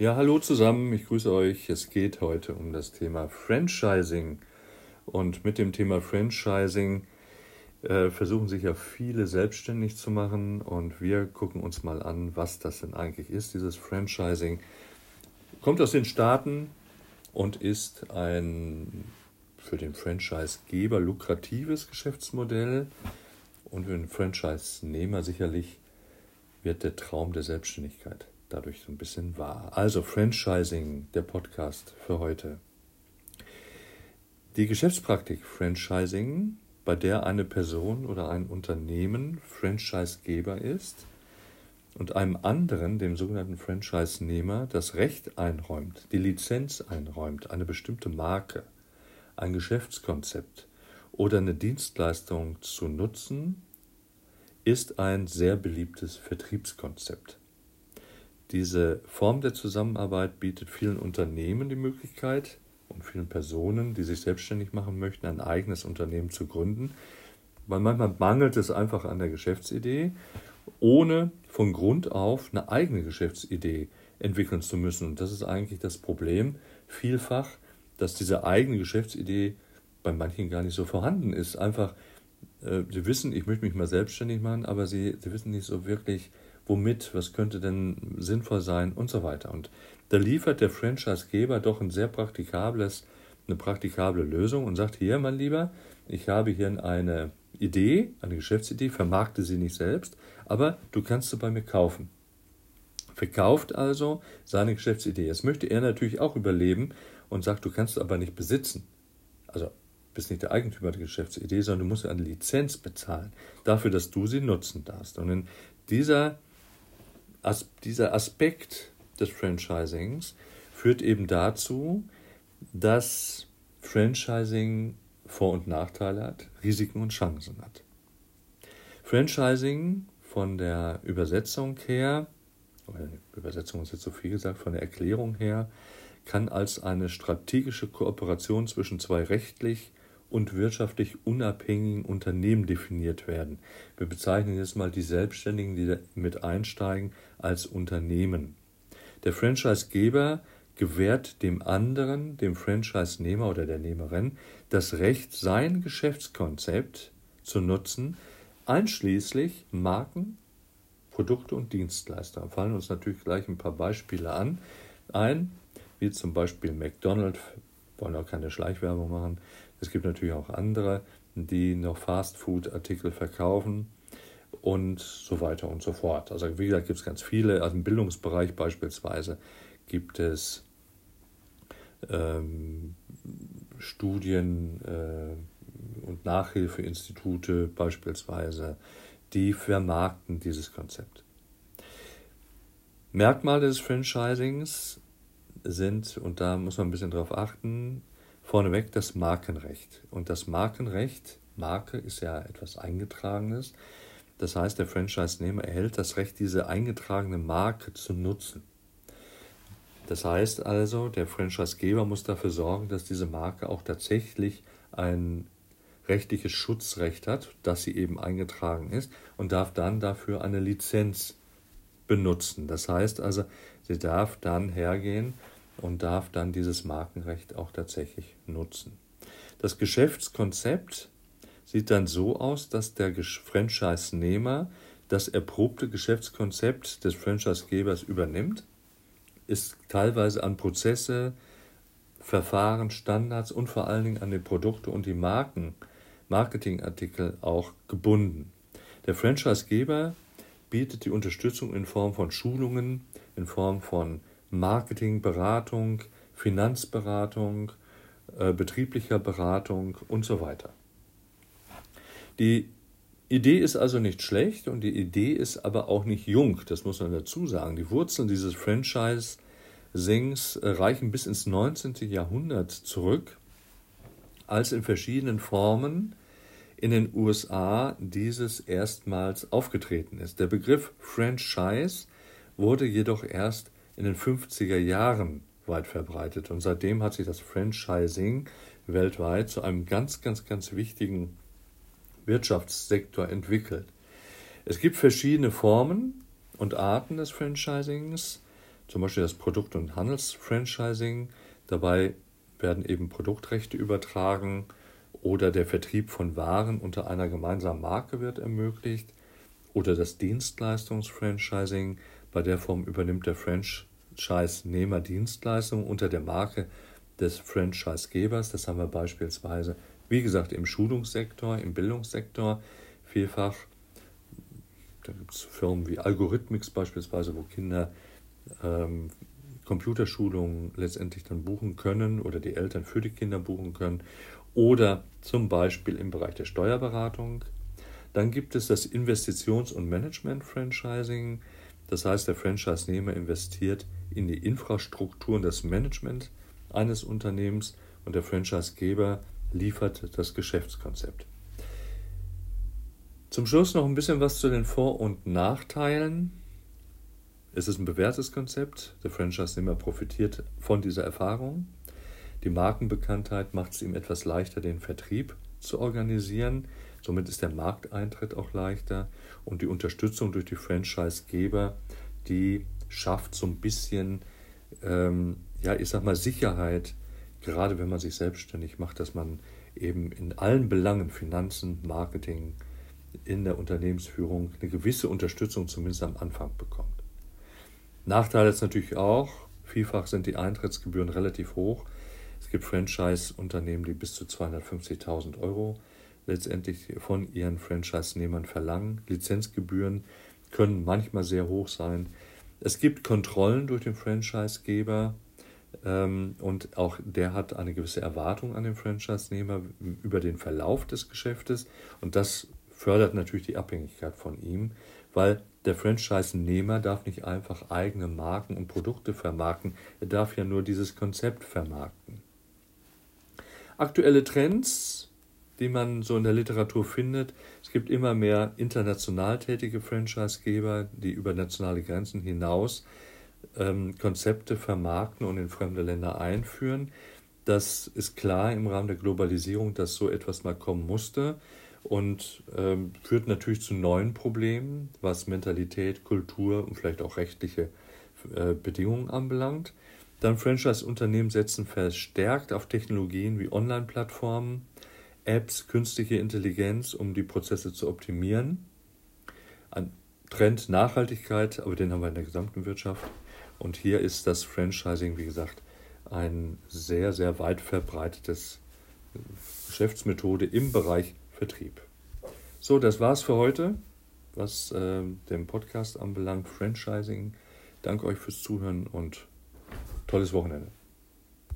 Ja, hallo zusammen, ich grüße euch. Es geht heute um das Thema Franchising. Und mit dem Thema Franchising äh, versuchen sich ja viele selbstständig zu machen. Und wir gucken uns mal an, was das denn eigentlich ist, dieses Franchising. Kommt aus den Staaten und ist ein für den Franchisegeber lukratives Geschäftsmodell. Und für den Franchise-Nehmer sicherlich wird der Traum der Selbstständigkeit dadurch so ein bisschen wahr. Also Franchising, der Podcast für heute. Die Geschäftspraktik Franchising, bei der eine Person oder ein Unternehmen Franchisegeber ist und einem anderen, dem sogenannten Franchise-Nehmer, das Recht einräumt, die Lizenz einräumt, eine bestimmte Marke, ein Geschäftskonzept oder eine Dienstleistung zu nutzen, ist ein sehr beliebtes Vertriebskonzept. Diese Form der Zusammenarbeit bietet vielen Unternehmen die Möglichkeit und vielen Personen, die sich selbstständig machen möchten, ein eigenes Unternehmen zu gründen, weil manchmal mangelt es einfach an der Geschäftsidee, ohne von Grund auf eine eigene Geschäftsidee entwickeln zu müssen. Und das ist eigentlich das Problem vielfach, dass diese eigene Geschäftsidee bei manchen gar nicht so vorhanden ist. Einfach, äh, sie wissen, ich möchte mich mal selbstständig machen, aber sie, sie wissen nicht so wirklich, womit, was könnte denn sinnvoll sein und so weiter. Und da liefert der Franchisegeber doch ein sehr praktikables, eine praktikable Lösung und sagt, hier, mein Lieber, ich habe hier eine Idee, eine Geschäftsidee, vermarkte sie nicht selbst, aber du kannst sie bei mir kaufen. Verkauft also seine Geschäftsidee. Jetzt möchte er natürlich auch überleben und sagt, du kannst aber nicht besitzen. Also bist nicht der Eigentümer der Geschäftsidee, sondern du musst eine Lizenz bezahlen dafür, dass du sie nutzen darfst. Und in dieser as dieser Aspekt des Franchisings führt eben dazu, dass Franchising Vor- und Nachteile hat, Risiken und Chancen hat. Franchising von der Übersetzung her, Übersetzung ist jetzt so viel gesagt, von der Erklärung her, kann als eine strategische Kooperation zwischen zwei rechtlich und wirtschaftlich unabhängigen Unternehmen definiert werden. Wir bezeichnen jetzt mal die Selbstständigen, die mit einsteigen, als Unternehmen. Der Franchisegeber gewährt dem anderen, dem Franchise-Nehmer oder der Nehmerin, das Recht, sein Geschäftskonzept zu nutzen, einschließlich Marken, Produkte und Dienstleister. Da fallen uns natürlich gleich ein paar Beispiele an. Ein, wie zum Beispiel McDonald's, wollen auch keine Schleichwerbung machen, es gibt natürlich auch andere, die noch Fast-Food-Artikel verkaufen und so weiter und so fort. Also wie gesagt, gibt es ganz viele. Also im Bildungsbereich beispielsweise gibt es ähm, Studien äh, und Nachhilfeinstitute beispielsweise, die vermarkten dieses Konzept. Merkmale des Franchisings sind, und da muss man ein bisschen drauf achten, Vorneweg das Markenrecht. Und das Markenrecht, Marke ist ja etwas Eingetragenes. Das heißt, der Franchise-Nehmer erhält das Recht, diese eingetragene Marke zu nutzen. Das heißt also, der Franchise-Geber muss dafür sorgen, dass diese Marke auch tatsächlich ein rechtliches Schutzrecht hat, dass sie eben eingetragen ist und darf dann dafür eine Lizenz benutzen. Das heißt also, sie darf dann hergehen und darf dann dieses Markenrecht auch tatsächlich nutzen. Das Geschäftskonzept sieht dann so aus, dass der Franchise-Nehmer das erprobte Geschäftskonzept des Franchise-Gebers übernimmt, ist teilweise an Prozesse, Verfahren, Standards und vor allen Dingen an die Produkte und die Marken, Marketingartikel auch gebunden. Der Franchise-Geber bietet die Unterstützung in Form von Schulungen, in Form von Marketing, Beratung, Finanzberatung, äh, betrieblicher Beratung und so weiter. Die Idee ist also nicht schlecht und die Idee ist aber auch nicht jung, das muss man dazu sagen. Die Wurzeln dieses Franchise-Sings reichen bis ins 19. Jahrhundert zurück, als in verschiedenen Formen in den USA dieses erstmals aufgetreten ist. Der Begriff Franchise wurde jedoch erst in den 50er Jahren weit verbreitet. Und seitdem hat sich das Franchising weltweit zu einem ganz, ganz, ganz wichtigen Wirtschaftssektor entwickelt. Es gibt verschiedene Formen und Arten des Franchisings. zum Beispiel das Produkt- und Handelsfranchising. Dabei werden eben Produktrechte übertragen oder der Vertrieb von Waren unter einer gemeinsamen Marke wird ermöglicht oder das Dienstleistungsfranchising. Bei der Form übernimmt der Franchise-Nehmer Dienstleistungen unter der Marke des Franchise-Gebers. Das haben wir beispielsweise, wie gesagt, im Schulungssektor, im Bildungssektor vielfach. Da gibt es Firmen wie Algorithmix beispielsweise, wo Kinder ähm, Computerschulungen letztendlich dann buchen können oder die Eltern für die Kinder buchen können. Oder zum Beispiel im Bereich der Steuerberatung. Dann gibt es das Investitions- und Management-Franchising. Das heißt, der Franchise-Nehmer investiert in die Infrastruktur und das Management eines Unternehmens und der Franchise-Geber liefert das Geschäftskonzept. Zum Schluss noch ein bisschen was zu den Vor- und Nachteilen. Es ist ein bewährtes Konzept. Der Franchise-Nehmer profitiert von dieser Erfahrung. Die Markenbekanntheit macht es ihm etwas leichter, den Vertrieb zu organisieren. Somit ist der Markteintritt auch leichter und die Unterstützung durch die Franchise-Geber, die schafft so ein bisschen ähm, ja, ich sag mal, Sicherheit, gerade wenn man sich selbstständig macht, dass man eben in allen Belangen, Finanzen, Marketing, in der Unternehmensführung eine gewisse Unterstützung zumindest am Anfang bekommt. Nachteil ist natürlich auch, vielfach sind die Eintrittsgebühren relativ hoch. Es gibt Franchise-Unternehmen, die bis zu 250.000 Euro letztendlich von ihren Franchise-Nehmern verlangen. Lizenzgebühren können manchmal sehr hoch sein. Es gibt Kontrollen durch den Franchise-Geber, ähm, und auch der hat eine gewisse Erwartung an den Franchise-Nehmer über den Verlauf des Geschäftes. Und das fördert natürlich die Abhängigkeit von ihm, weil der Franchise-Nehmer darf nicht einfach eigene Marken und Produkte vermarkten. Er darf ja nur dieses Konzept vermarkten. Aktuelle Trends, die man so in der Literatur findet. Es gibt immer mehr international tätige Franchise-Geber, die über nationale Grenzen hinaus ähm, Konzepte vermarkten und in fremde Länder einführen. Das ist klar im Rahmen der Globalisierung, dass so etwas mal kommen musste und ähm, führt natürlich zu neuen Problemen, was Mentalität, Kultur und vielleicht auch rechtliche äh, Bedingungen anbelangt. Dann Franchise-Unternehmen setzen verstärkt auf Technologien wie Online-Plattformen, Apps, künstliche Intelligenz, um die Prozesse zu optimieren. Ein Trend Nachhaltigkeit, aber den haben wir in der gesamten Wirtschaft. Und hier ist das Franchising, wie gesagt, ein sehr, sehr weit verbreitetes Geschäftsmethode im Bereich Vertrieb. So, das war's für heute, was äh, den Podcast anbelangt, Franchising. Danke euch fürs Zuhören und tolles Wochenende.